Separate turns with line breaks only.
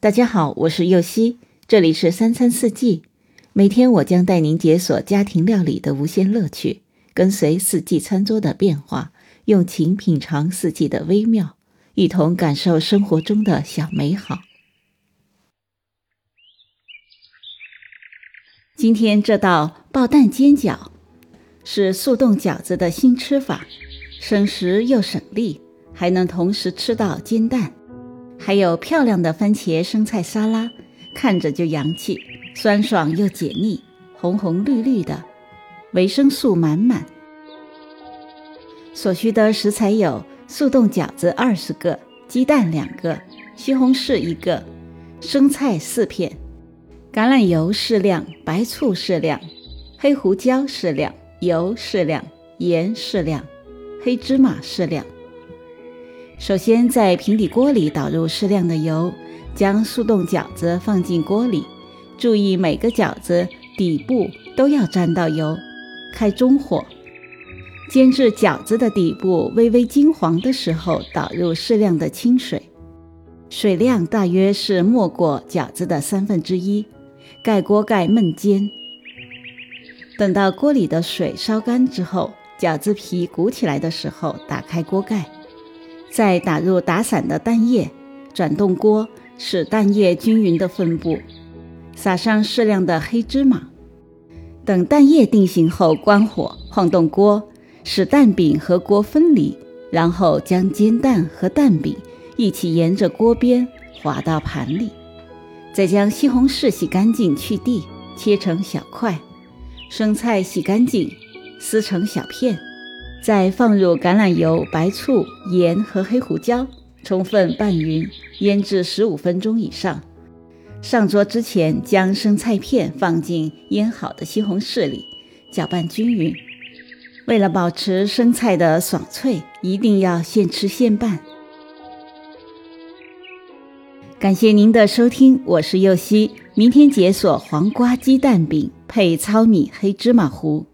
大家好，我是右希，这里是三餐四季。每天我将带您解锁家庭料理的无限乐趣，跟随四季餐桌的变化，用情品尝四季的微妙，一同感受生活中的小美好。今天这道爆蛋煎饺是速冻饺子的新吃法，省时又省力，还能同时吃到煎蛋。还有漂亮的番茄生菜沙拉，看着就洋气，酸爽又解腻，红红绿绿的，维生素满满。所需的食材有速冻饺子二十个，鸡蛋两个，西红柿一个，生菜四片，橄榄油适量，白醋适量，黑胡椒适量，油适量，盐适量，黑芝麻适量。首先，在平底锅里倒入适量的油，将速冻饺子放进锅里，注意每个饺子底部都要沾到油。开中火，煎至饺子的底部微微金黄的时候，倒入适量的清水，水量大约是没过饺子的三分之一，盖锅盖焖煎。等到锅里的水烧干之后，饺子皮鼓起来的时候，打开锅盖。再打入打散的蛋液，转动锅，使蛋液均匀的分布，撒上适量的黑芝麻。等蛋液定型后，关火，晃动锅，使蛋饼和锅分离，然后将煎蛋和蛋饼一起沿着锅边滑到盘里。再将西红柿洗干净去蒂，切成小块；生菜洗干净，撕成小片。再放入橄榄油、白醋、盐和黑胡椒，充分拌匀，腌制十五分钟以上。上桌之前，将生菜片放进腌好的西红柿里，搅拌均匀。为了保持生菜的爽脆，一定要现吃现拌。感谢您的收听，我是右希。明天解锁黄瓜鸡蛋饼配糙米黑芝麻糊。